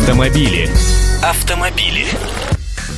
Автомобили. Автомобили.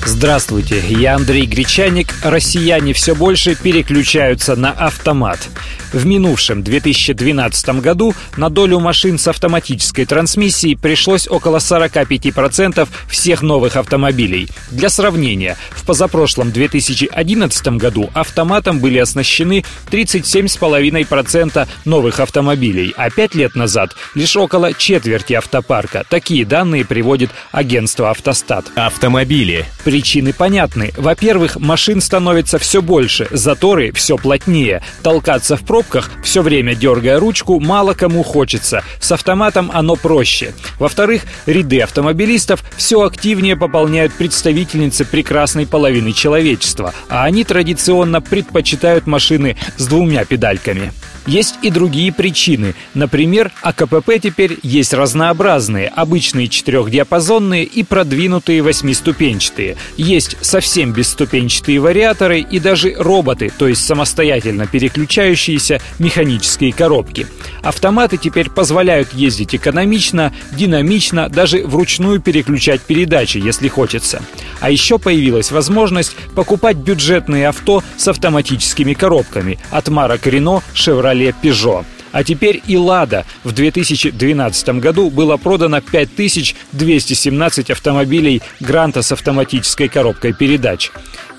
Здравствуйте, я Андрей Гречаник. Россияне все больше переключаются на автомат. В минувшем 2012 году на долю машин с автоматической трансмиссией пришлось около 45% всех новых автомобилей. Для сравнения, в позапрошлом 2011 году автоматом были оснащены 37,5% новых автомобилей, а пять лет назад лишь около четверти автопарка. Такие данные приводит агентство «Автостат». Автомобили. Причины понятны. Во-первых, машин становится все больше, заторы все плотнее. Толкаться в пробках, все время дергая ручку, мало кому хочется. С автоматом оно проще. Во-вторых, ряды автомобилистов все активнее пополняют представительницы прекрасной половины человечества, а они традиционно предпочитают машины с двумя педальками. Есть и другие причины. Например, АКПП теперь есть разнообразные, обычные четырехдиапазонные и продвинутые восьмиступенчатые. Есть совсем бесступенчатые вариаторы и даже роботы, то есть самостоятельно переключающиеся механические коробки. Автоматы теперь позволяют ездить экономично, динамично, даже вручную переключать передачи, если хочется. А еще появилась возможность покупать бюджетные авто с автоматическими коробками от марок Renault, Chevrolet, Peugeot. А теперь и «Лада». В 2012 году было продано 5217 автомобилей «Гранта» с автоматической коробкой передач.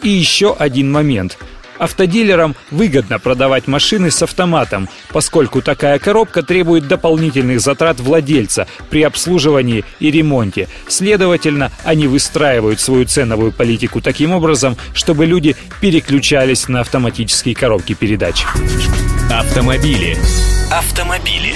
И еще один момент – Автодилерам выгодно продавать машины с автоматом, поскольку такая коробка требует дополнительных затрат владельца при обслуживании и ремонте. Следовательно, они выстраивают свою ценовую политику таким образом, чтобы люди переключались на автоматические коробки передач. Автомобили. Автомобили.